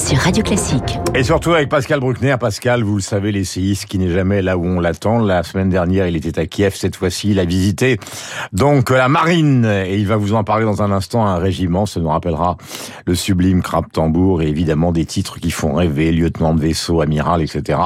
sur Radio Classique. Et surtout avec Pascal Bruckner. Pascal, vous le savez, l'essayiste qui n'est jamais là où on l'attend. La semaine dernière, il était à Kiev. Cette fois-ci, il a visité donc la marine. Et il va vous en parler dans un instant. Un régiment, ça nous rappellera le sublime Crabe Tambour et évidemment des titres qui font rêver, lieutenant de vaisseau, amiral, etc.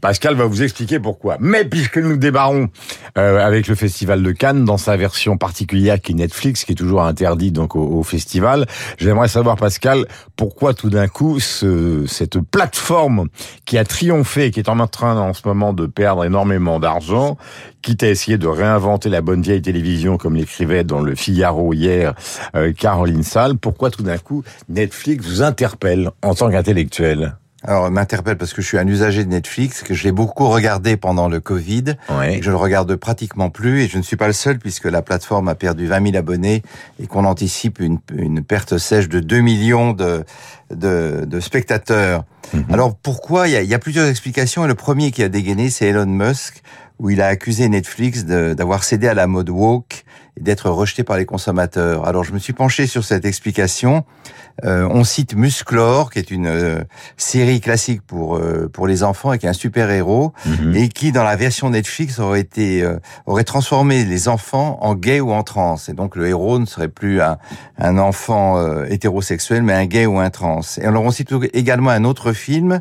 Pascal va vous expliquer pourquoi. Mais puisque nous débarrons euh, avec le Festival de Cannes dans sa version particulière qui est Netflix, qui est toujours interdit donc au, au festival, j'aimerais savoir, Pascal, pourquoi tout d'un coup ce, cette plateforme qui a triomphé et qui est en train en ce moment de perdre énormément d'argent, quitte à essayer de réinventer la bonne vieille télévision, comme l'écrivait dans le Figaro hier euh, Caroline Salle, pourquoi tout d'un coup Netflix vous interpelle en tant qu'intellectuel? Alors, m'interpelle parce que je suis un usager de Netflix, que je l'ai beaucoup regardé pendant le Covid. Oui. Je le regarde pratiquement plus et je ne suis pas le seul puisque la plateforme a perdu 20 000 abonnés et qu'on anticipe une, une, perte sèche de 2 millions de, de, de spectateurs. Mhm. Alors, pourquoi? Il y, a, il y, a, plusieurs explications et le premier qui a dégainé, c'est Elon Musk, où il a accusé Netflix d'avoir cédé à la mode woke et d'être rejeté par les consommateurs. Alors, je me suis penché sur cette explication. Euh, on cite Musclor, qui est une euh, série classique pour euh, pour les enfants et qui est un super héros Mhm. et qui dans la version Netflix aurait été euh, aurait transformé les enfants en gays ou en trans et donc le héros ne serait plus un, un enfant euh, hétérosexuel mais un gay ou un trans. Et alors on cite également un autre film,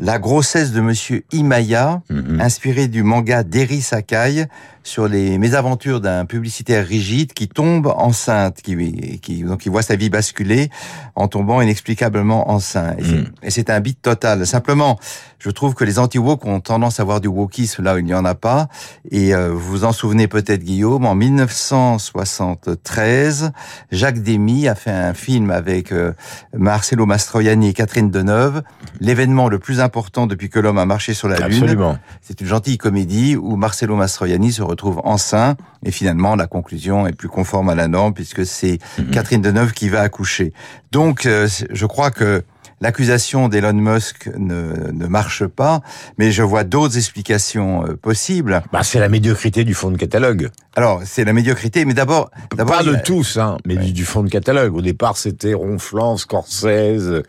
La grossesse de Monsieur Imaya, Mhm. inspiré du manga d'Eri Sakai sur les mésaventures d'un publicitaire rigide qui tombe enceinte, qui, qui donc qui voit sa vie basculer en tombant inexplicablement enceinte. Et c'est- Mm. C'est un beat total. Simplement, je trouve que les anti-woke ont tendance à avoir du wokisme là où il n'y en a pas. Et euh, vous vous en souvenez peut-être, Guillaume, en 1973, Jacques Demy a fait un film avec euh, Marcello Mastroianni et Catherine Deneuve, l'événement le plus important depuis que l'homme a marché sur la Lune. Absolument. C'est une gentille comédie où Marcello Mastroianni se retrouve enceint et finalement la conclusion est plus conforme à la norme puisque c'est Mhm. Catherine Deneuve qui va accoucher. Donc euh, je crois que l'accusation d'Elon Musk ne, ne marche pas, mais je vois d'autres explications euh, possibles. Bah, c'est la médiocrité du fond de catalogue. Alors c'est la médiocrité, mais d'abord, Pas de tous, hein, mais du, du fond de catalogue. Au départ, c'était Ronflant, Scorsese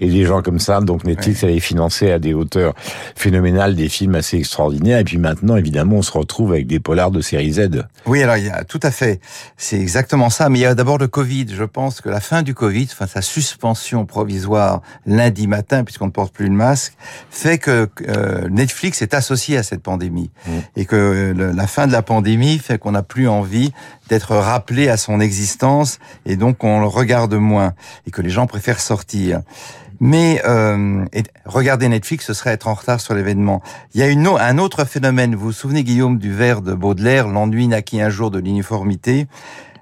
et des gens comme ça. Donc Netflix avait financé à des hauteurs phénoménales des films assez extraordinaires. Et puis maintenant, évidemment, on se retrouve avec des polars de série Z. Oui, alors il y a tout à fait, c'est exactement ça. Mais il y a d'abord le Covid. Je pense que la fin du Covid, enfin sa suspension provisoire lundi matin, puisqu'on ne porte plus le masque, fait que euh, Netflix est associé à cette pandémie Mm. et que le- la fin de la pandémie fait qu'on n'a plus envie d'être rappelé à son existence et donc on le regarde moins et que les gens préfèrent sortir. Mais euh, et regarder Netflix, ce serait être en retard sur l'événement. Il y a une, un autre phénomène. Vous vous souvenez, Guillaume, du vers de Baudelaire, l'ennui naquit un jour de l'uniformité.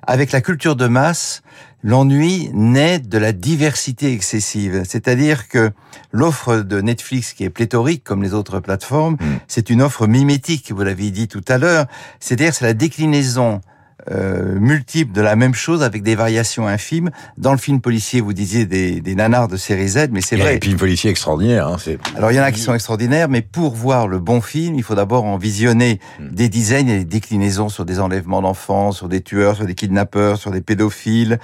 Avec la culture de masse, l'ennui naît de la diversité excessive. C'est-à-dire que l'offre de Netflix, qui est pléthorique comme les autres plateformes, Mm. c'est une offre mimétique, vous l'avez dit tout à l'heure. C'est-à-dire c'est la déclinaison euh, multiple de la même chose avec des variations infimes. Dans le film policier, vous disiez des, des nanars de série Z, mais c'est vrai. puis une policier extraordinaire. Hein, c'est Alors il y en a qui sont extraordinaires, mais pour voir le bon film, il faut d'abord en visionner Mm. des dizaines et des déclinaisons sur des enlèvements d'enfants, sur des tueurs, sur des kidnappeurs, sur des pédophiles,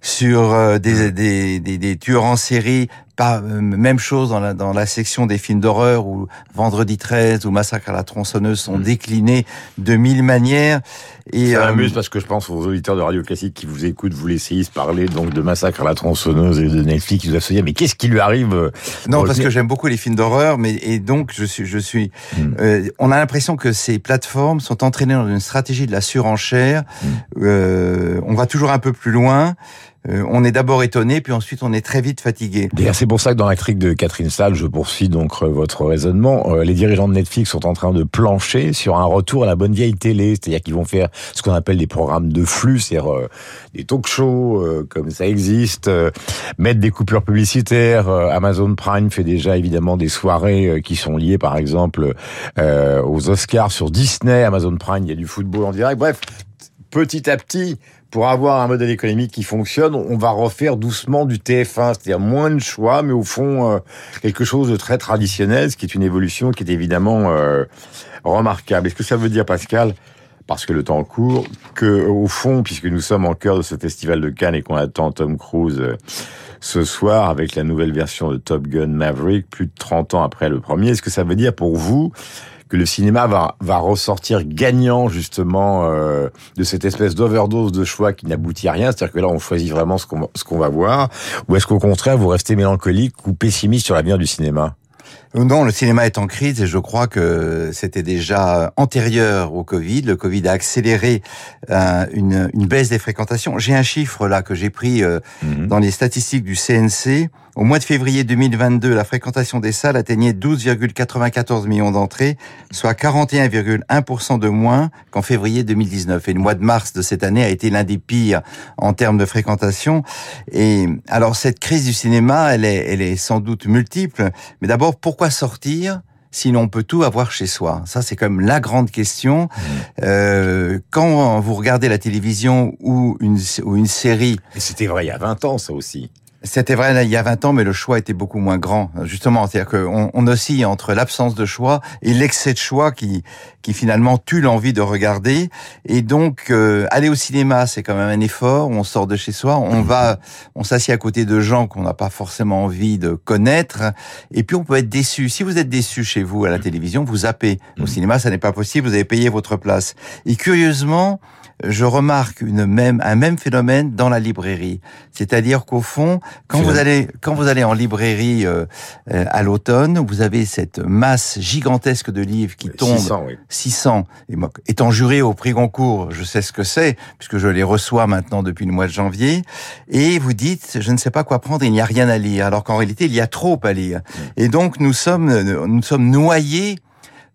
sur euh, des, des, des, des tueurs en série. Pas euh, même chose dans la, dans la section des films d'horreur où Vendredi 13 ou Massacre à la tronçonneuse sont Mm. déclinés de mille manières. Et Ça euh, m'amuse parce que je pense aux auditeurs de Radio Classique qui vous écoutent, vous laissez parler donc de Massacre à la tronçonneuse et de Netflix, ils doivent se dire mais qu'est-ce qui lui arrive euh, Non, parce que j'aime beaucoup les films d'horreur, mais et donc je suis, je suis. Euh, on a l'impression que ces plateformes sont entraînées dans une stratégie de la surenchère. Hmm. Euh, on va toujours un peu plus loin. Euh, on est d'abord étonné, puis ensuite on est très vite fatigué. D'ailleurs, c'est pour ça que dans la critique de Catherine Salle, je poursuis donc euh, votre raisonnement. euh, les dirigeants de Netflix sont en train de plancher sur un retour à la bonne vieille télé, c'est-à-dire qu'ils vont faire ce qu'on appelle des programmes de flux, c'est-à-dire des talk-shows comme ça existe, mettre des coupures publicitaires. Amazon Prime fait déjà évidemment des soirées qui sont liées, par exemple, aux Oscars sur Disney. Amazon Prime, il y a du football en direct. Bref, petit à petit, pour avoir un modèle économique qui fonctionne, on va refaire doucement du TF1, c'est-à-dire moins de choix, mais au fond euh, quelque chose de très traditionnel, ce qui est une évolution qui est évidemment euh, remarquable. Est-ce que ça veut dire, Pascal, parce que le temps court, que au fond, puisque nous sommes en cœur de ce festival de Cannes et qu'on attend Tom Cruise euh, ce soir avec la nouvelle version de Top Gun Maverick, plus de 30 ans après le premier, est-ce que ça veut dire pour vous que le cinéma va, va ressortir gagnant justement euh, de cette espèce d'overdose de choix qui n'aboutit à rien, c'est-à-dire que là on choisit vraiment ce qu'on ce qu'on va voir, ou est-ce qu'au contraire vous restez mélancolique ou pessimiste sur l'avenir du cinéma? Non, le cinéma est en crise et je crois que c'était déjà antérieur au Covid. Le Covid a accéléré euh, une, une, baisse des fréquentations. J'ai un chiffre là que j'ai pris euh, mhm. dans les statistiques du CNC. Au mois de février 2022, la fréquentation des salles atteignait 12,94 millions d'entrées, soit 41,1% de moins qu'en février 2019. Et le mois de mars de cette année a été l'un des pires en termes de fréquentation. Et alors cette crise du cinéma, elle est, elle est sans doute multiple. Mais d'abord, pourquoi sortir si l'on peut tout avoir chez soi? Ça, c'est comme la grande question. Mmh. Euh, quand vous regardez la télévision ou une, ou une série... Et c'était vrai il y a 20 ans, ça aussi. C'était vrai il y a 20 ans, mais le choix était beaucoup moins grand. Justement, c'est-à-dire qu'on on oscille entre l'absence de choix et l'excès de choix qui, qui finalement tue l'envie de regarder. Et donc, euh, aller au cinéma, c'est quand même un effort. On sort de chez soi, on va, on s'assied à côté de gens qu'on n'a pas forcément envie de connaître. Et puis, on peut être déçu. Si vous êtes déçu chez vous à la télévision, vous zappez. Au cinéma, ça n'est pas possible. Vous avez payé votre place. Et curieusement, je remarque une même, un même phénomène dans la librairie. C'est-à-dire qu'au fond, quand vous allez, quand vous allez en librairie euh, euh, à l'automne, vous avez cette masse gigantesque de livres qui tombent. 600, oui. 600. Et moi, étant juré au prix Goncourt, je sais ce que c'est, puisque je les reçois maintenant depuis le mois de janvier. Et vous dites, je ne sais pas quoi prendre, il n'y a rien à lire. Alors qu'en réalité, il y a trop à lire. Et donc, nous sommes, nous sommes noyés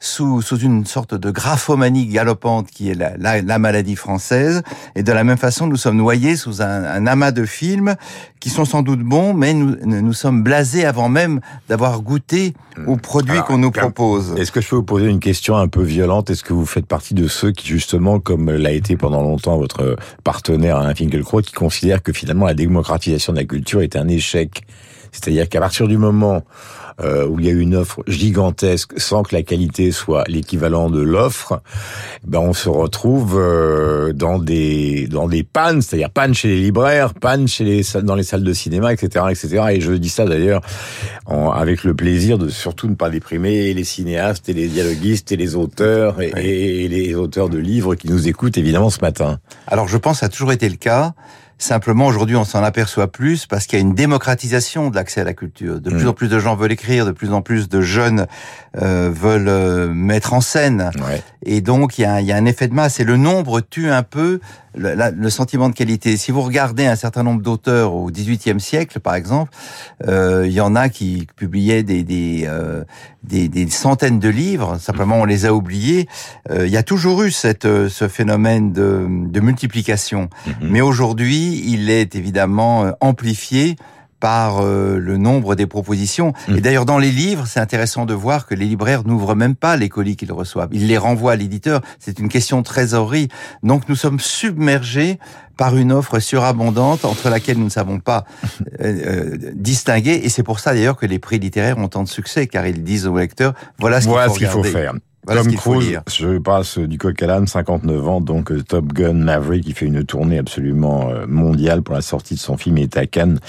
sous, sous une sorte de graphomanie galopante qui est la, la, la, maladie française. Et de la même façon, nous sommes noyés sous un, un amas de films qui sont sans doute bons, mais nous, nous sommes blasés avant même d'avoir goûté hmm. aux produits qu'on nous propose. Est-ce que je peux vous poser une question un peu violente? Est-ce que vous faites partie de ceux qui, justement, comme l'a été pendant longtemps votre partenaire Alain Finkielkraut, qui considèrent que finalement la démocratisation de la culture est un échec? C'est-à-dire qu'à partir du moment euh, où il y a une offre gigantesque sans que la qualité soit l'équivalent de l'offre, ben on se retrouve euh, dans des dans des pannes, c'est-à-dire panne chez les libraires, panne chez les dans les salles de cinéma, etc., etc. Et je dis ça d'ailleurs avec le plaisir de surtout ne pas déprimer les cinéastes et les dialoguistes et les auteurs et, et les auteurs de livres qui nous écoutent évidemment ce matin. Alors je pense que ça a toujours été le cas. Simplement, aujourd'hui, on s'en aperçoit plus parce qu'il y a une démocratisation de l'accès à la culture. De plus mm. en plus de gens veulent écrire, de plus en plus de jeunes euh, veulent euh, mettre en scène. Et donc, il y, a, il y, a, un effet de masse. Et le nombre tue un peu le, le, sentiment de qualité. Si vous regardez un certain nombre d'auteurs au XVIIIe siècle, par exemple, euh, il y en a qui publiaient des, des, euh, des, des, centaines de livres. Simplement, on les a oubliés. Euh, il y a toujours eu cette, euh, ce phénomène de, de multiplication. Mm-hmm. Mais aujourd'hui, il est évidemment amplifié par euh, le nombre des propositions. Et mmh. d'ailleurs, dans les livres, c'est intéressant de voir que les libraires n'ouvrent même pas les colis qu'ils reçoivent. Ils les renvoient à l'éditeur. C'est une question de trésorerie. Donc, nous sommes submergés par une offre surabondante entre laquelle nous ne savons pas euh, euh, distinguer. Et c'est pour ça d'ailleurs que les prix littéraires ont tant de succès, car ils disent aux lecteurs, voilà ce qu'il faut, faut, faire. Voilà Tom Cruise, je passe du coq à l'âne, 59 ans, donc Top Gun Maverick, qui fait une tournée absolument mondiale pour la sortie de son film, est à Cannes.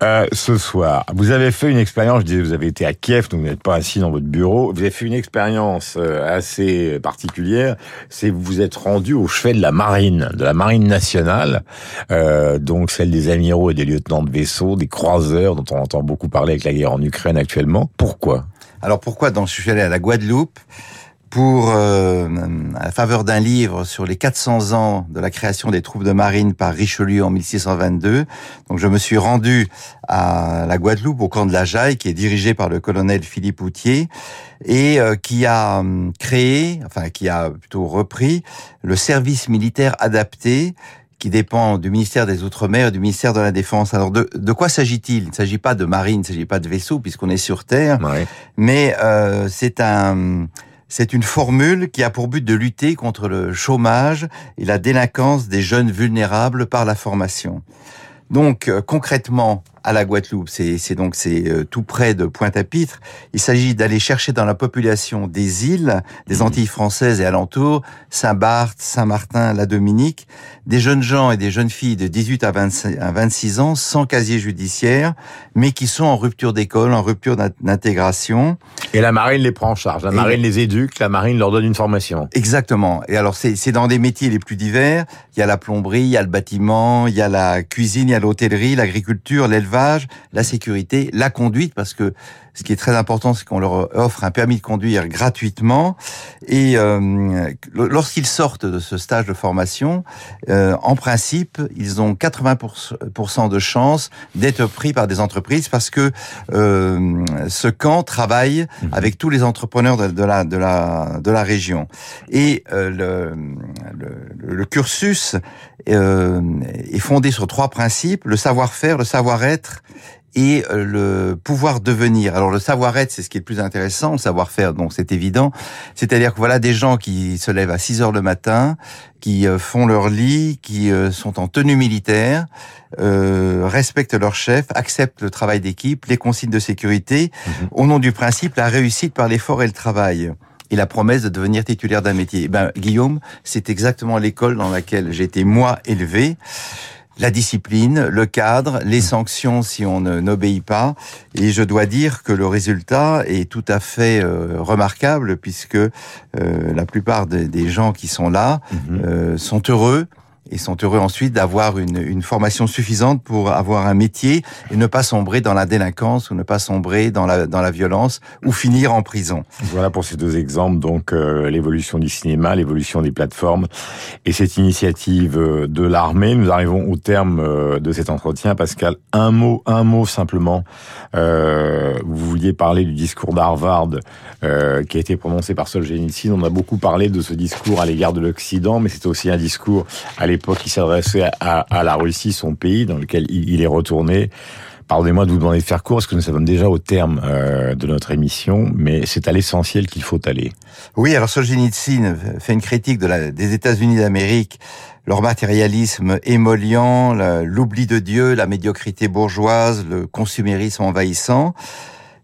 Euh, ce soir, vous avez fait une expérience, je disais, vous avez été à Kiev, donc vous n'êtes pas assis dans votre bureau, vous avez fait une expérience euh, assez particulière, c'est vous vous êtes rendu au chevet de la marine, de la marine nationale, euh, donc celle des amiraux et des lieutenants de vaisseau, des croiseurs dont on entend beaucoup parler avec la guerre en Ukraine actuellement. Pourquoi? Alors pourquoi? Donc je suis allé à la Guadeloupe, pour euh, à la faveur d'un livre sur les 400 ans de la création des troupes de marine par Richelieu en 1622. Donc je me suis rendu à la Guadeloupe au camp de la Jaille qui est dirigé par le colonel Philippe Outier et euh, qui a hum, créé, enfin qui a plutôt repris le service militaire adapté qui dépend du ministère des Outre-mer et du ministère de la Défense. Alors, de, de quoi s'agit-il? Il ne s'agit pas de marine, il ne s'agit pas de vaisseau, puisqu'on est sur Terre, mais euh, c'est un, c'est une formule qui a pour but de lutter contre le chômage et la délinquance des jeunes vulnérables par la formation. Donc euh, concrètement, à la Guadeloupe. C'est donc c'est euh, tout près de Pointe-à-Pitre. Il s'agit d'aller chercher dans la population des îles, des mmh. Antilles françaises et alentours, Saint-Barth, Saint-Martin, la Dominique, des jeunes gens et des jeunes filles de 18 à, 26 ans sans casier judiciaire, mais qui sont en rupture d'école, en rupture d'intégration. Et la marine les prend en charge. La marine les éduque, la marine leur donne une formation. Exactement. Et alors c'est dans des métiers les plus divers. Il y a la plomberie, il y a le bâtiment, il y a la cuisine, il y a l'hôtellerie, l'agriculture, l'élevage la sécurité, la conduite, parce que ce qui est très important, c'est qu'on leur offre un permis de conduire gratuitement. Et euh, lorsqu'ils sortent de ce stage de formation, euh, en principe, ils ont 80% de chances d'être pris par des entreprises parce que euh, ce camp travaille mmh. avec tous les entrepreneurs de, la, de, la, de la région. Et le, le, le, cursus est fondé sur trois principes, le savoir-faire, le savoir-être et euh, le pouvoir devenir. Alors le savoir-être, c'est ce qui est le plus intéressant, le savoir-faire, donc c'est évident. C'est-à-dire que voilà des gens qui se lèvent à 6 heures le matin, qui euh, font leur lit, qui euh, sont en tenue militaire, euh, respectent leur chef, acceptent le travail d'équipe, les consignes de sécurité, mhm. au nom du principe la réussite par l'effort et le travail et la promesse de devenir titulaire d'un métier. Eh ben, Guillaume, c'est exactement l'école dans laquelle j'ai été moi élevé la discipline, le cadre, les sanctions si on n'obéit pas. Et je dois dire que le résultat est tout à fait euh, remarquable puisque euh, la plupart des gens qui sont là mhm. euh, sont heureux et sont heureux ensuite d'avoir une, formation suffisante pour avoir un métier et ne pas sombrer dans la délinquance ou ne pas sombrer dans la, violence ou finir en prison. Voilà pour ces deux exemples, donc euh, l'évolution du cinéma, l'évolution des plateformes et cette initiative euh, de l'armée. Nous arrivons au terme euh, de cet entretien. Pascal, un mot, un mot simplement. Vous vouliez parler du discours d'Harvard qui a été prononcé par Solzhenitsyn. On a beaucoup parlé de ce discours à l'égard de l'Occident, mais c'est aussi un discours à l'époque qui s'adressait à, la Russie, son pays, dans lequel il, est retourné. Pardonnez-moi de vous demander de faire court, parce que nous sommes déjà au terme euh, de notre émission, mais c'est à l'essentiel qu'il faut aller. Oui, alors Solzhenitsyn fait une critique des États-Unis d'Amérique, leur matérialisme émollient, l'oubli de Dieu, la médiocrité bourgeoise, le consumérisme envahissant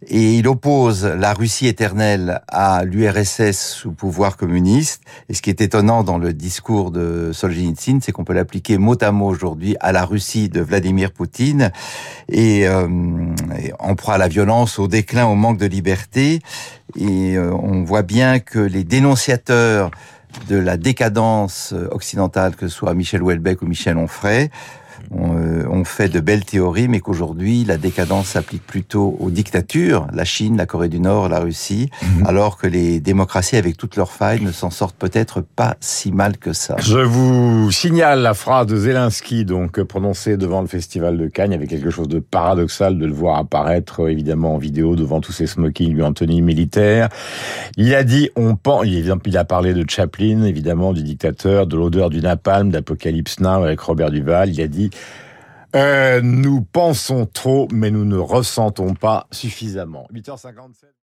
et il oppose la Russie éternelle à l'URSS sous pouvoir communiste. Et ce qui est étonnant dans le discours de Solzhenitsyn, c'est qu'on peut l'appliquer mot à mot aujourd'hui à la Russie de Vladimir Poutine et, euh, en proie à la violence, au déclin, au manque de liberté. Et euh, on voit bien que les dénonciateurs de la décadence occidentale, que ce soit Michel Houellebecq ou Michel Onfray, euh, on, fait de belles théories, mais qu'aujourd'hui, la décadence s'applique plutôt aux dictatures, la Chine, la Corée du Nord, la Russie, mhm. alors que les démocraties, avec toutes leurs failles, ne s'en sortent peut-être pas si mal que ça. Je vous signale la phrase de Zelensky, donc prononcée devant le Festival de Cannes. Avait quelque chose de paradoxal de le voir apparaître, évidemment, en vidéo devant tous ces smokings lui en tenue militaire. Il a dit, on pense, il a parlé de Chaplin, évidemment, du dictateur, de l'odeur du napalm, d'Apocalypse Now avec Robert Duval. Il a dit, euh, nous pensons trop, mais nous ne ressentons pas suffisamment. 8h57.